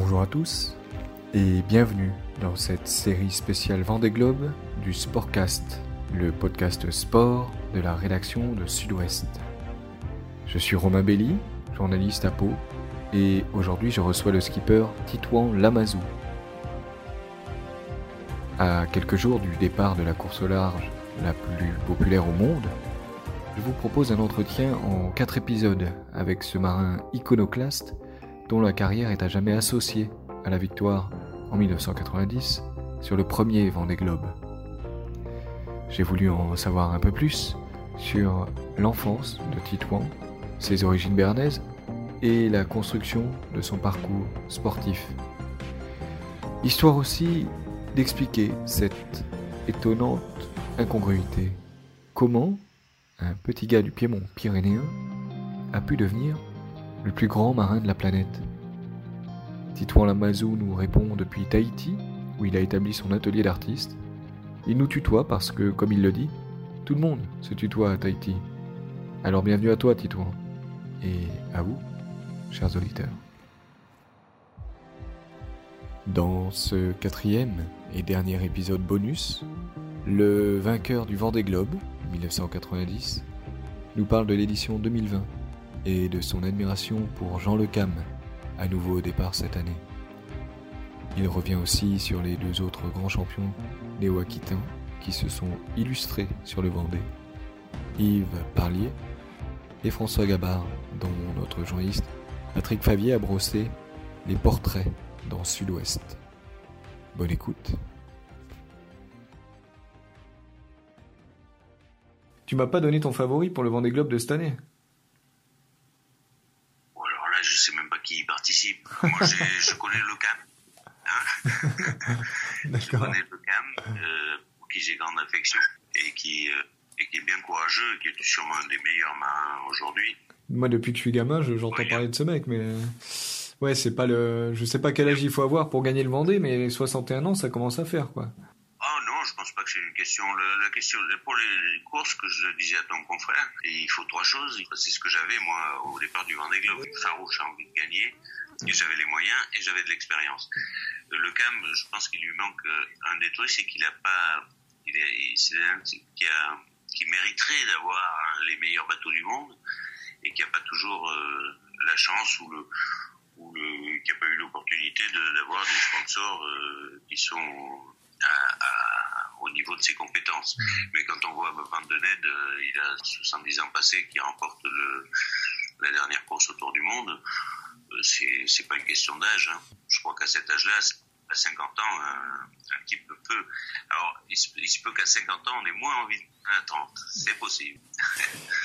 Bonjour à tous et bienvenue dans cette série spéciale Vendée Globe du Sportcast, le podcast sport de la rédaction de Sud-Ouest. Je suis Romain Belli, journaliste à Pau, et aujourd'hui je reçois le skipper Titouan Lamazou. À quelques jours du départ de la course au large la plus populaire au monde, je vous propose un entretien en quatre épisodes avec ce marin iconoclaste dont la carrière est à jamais associée à la victoire en 1990 sur le premier Vendée Globe. J'ai voulu en savoir un peu plus sur l'enfance de Titouan, ses origines bernaises et la construction de son parcours sportif. Histoire aussi d'expliquer cette étonnante incongruité. Comment un petit gars du Piémont pyrénéen a pu devenir le plus grand marin de la planète. Titouan Lamazou nous répond depuis Tahiti, où il a établi son atelier d'artiste. Il nous tutoie parce que, comme il le dit, tout le monde se tutoie à Tahiti. Alors bienvenue à toi, Titouan. Et à vous, chers auditeurs. Dans ce quatrième et dernier épisode bonus, le vainqueur du Vendée Globe, 1990, nous parle de l'édition 2020 et de son admiration pour Jean Le Cam, à nouveau au départ cette année. Il revient aussi sur les deux autres grands champions néo-aquitains qui se sont illustrés sur le Vendée, Yves Parlier et François Gabard, dont notre journaliste Patrick Favier a brossé les portraits dans Sud-Ouest. Bonne écoute. Tu m'as pas donné ton favori pour le Vendée Globe de cette année? Qui participe. Moi, je connais le CAM. Hein je connais le CAM, euh, pour qui j'ai grande affection et qui, euh, et qui est bien courageux, qui est sûrement un des meilleurs marins aujourd'hui. Moi, depuis que je suis gamin, j'entends parler de ce mec, mais ouais, c'est pas le. Je sais pas quel âge il faut avoir pour gagner le Vendée, mais 61 ans, ça commence à faire, quoi. Ah non, je pense pas que c'est une question. la question pour les courses que je disais à ton confrère, il faut trois choses. C'est ce que j'avais moi au départ du Vendée Globe. Farouche, envie de gagner. Et j'avais les moyens et j'avais de l'expérience. Le CAM, je pense qu'il lui manque euh, un des trucs, c'est qu'il a pas, il est, c'est un qui a, qui mériterait d'avoir les meilleurs bateaux du monde et qui a pas toujours euh, la chance ou le, ou le, qui a pas eu l'opportunité d'avoir des sponsors euh, qui sont au niveau de ses compétences. Mmh. Mais quand on voit Van de Ned, euh, il a 70 ans passés, qui remporte le, la dernière course autour du monde, euh, c'est pas une question d'âge. Hein. Je crois qu'à cet âge-là, à 50 ans, un, type peut. Alors, il se, peut qu'à 50 ans, on ait moins envie de 30. C'est possible.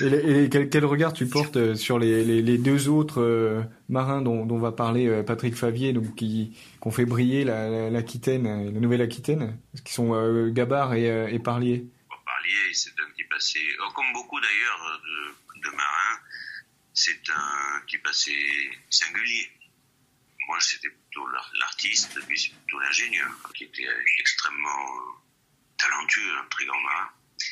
et, quel, regard tu portes euh, sur les, deux autres euh, marins dont, dont, va parler euh, Patrick Favier, donc qui, ont fait briller l'Aquitaine, la, la Nouvelle-Aquitaine, qui sont Gabard et, Parlier? Parlier, c'est un type assez. Comme beaucoup d'ailleurs de, de marins, c'est un type assez singulier. Moi, c'était plutôt l'artiste, lui, c'est plutôt l'ingénieur, qui était extrêmement euh, talentueux, un très grand marin.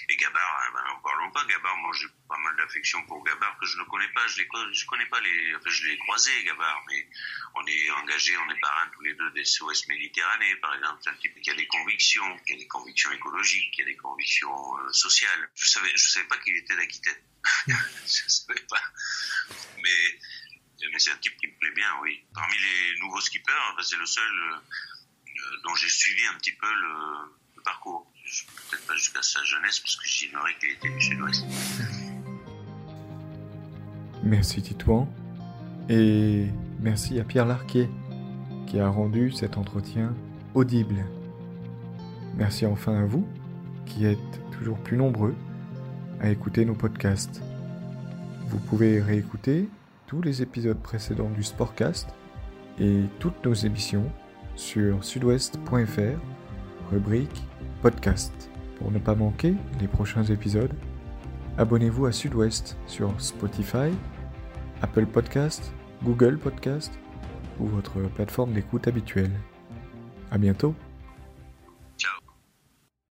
Et Gabard, hein, ben, n'en parlons pas. Gabard, moi, j'ai pas mal d'affection pour Gabard, que je ne connais pas. Je ne connais pas les, enfin, je l'ai croisé, Gabard, mais on est engagé, on est parrains tous les deux des SOS Méditerranée, par exemple. C'est un type qui a des convictions, qui a des convictions écologiques, qui a des convictions euh, sociales. Je savais, je savais pas qu'il était d'Aquitaine. je savais pas. C'est un type qui me plaît bien, oui. Parmi les nouveaux skippers, ben, c'est le seul euh, euh, dont j'ai suivi un petit peu le, parcours. Peut-être pas jusqu'à sa jeunesse, parce que j'ignorais qu'il était du sud-ouest. Merci Titouan. Et merci à Pierre Larquet qui a rendu cet entretien audible. Merci enfin à vous qui êtes toujours plus nombreux à écouter nos podcasts. Vous pouvez réécouter tous les épisodes précédents du Sportcast et toutes nos émissions sur sudouest.fr, rubrique podcast. Pour ne pas manquer les prochains épisodes, abonnez-vous à Sud-Ouest sur Spotify, Apple Podcast, Google Podcast ou votre plateforme d'écoute habituelle. À bientôt!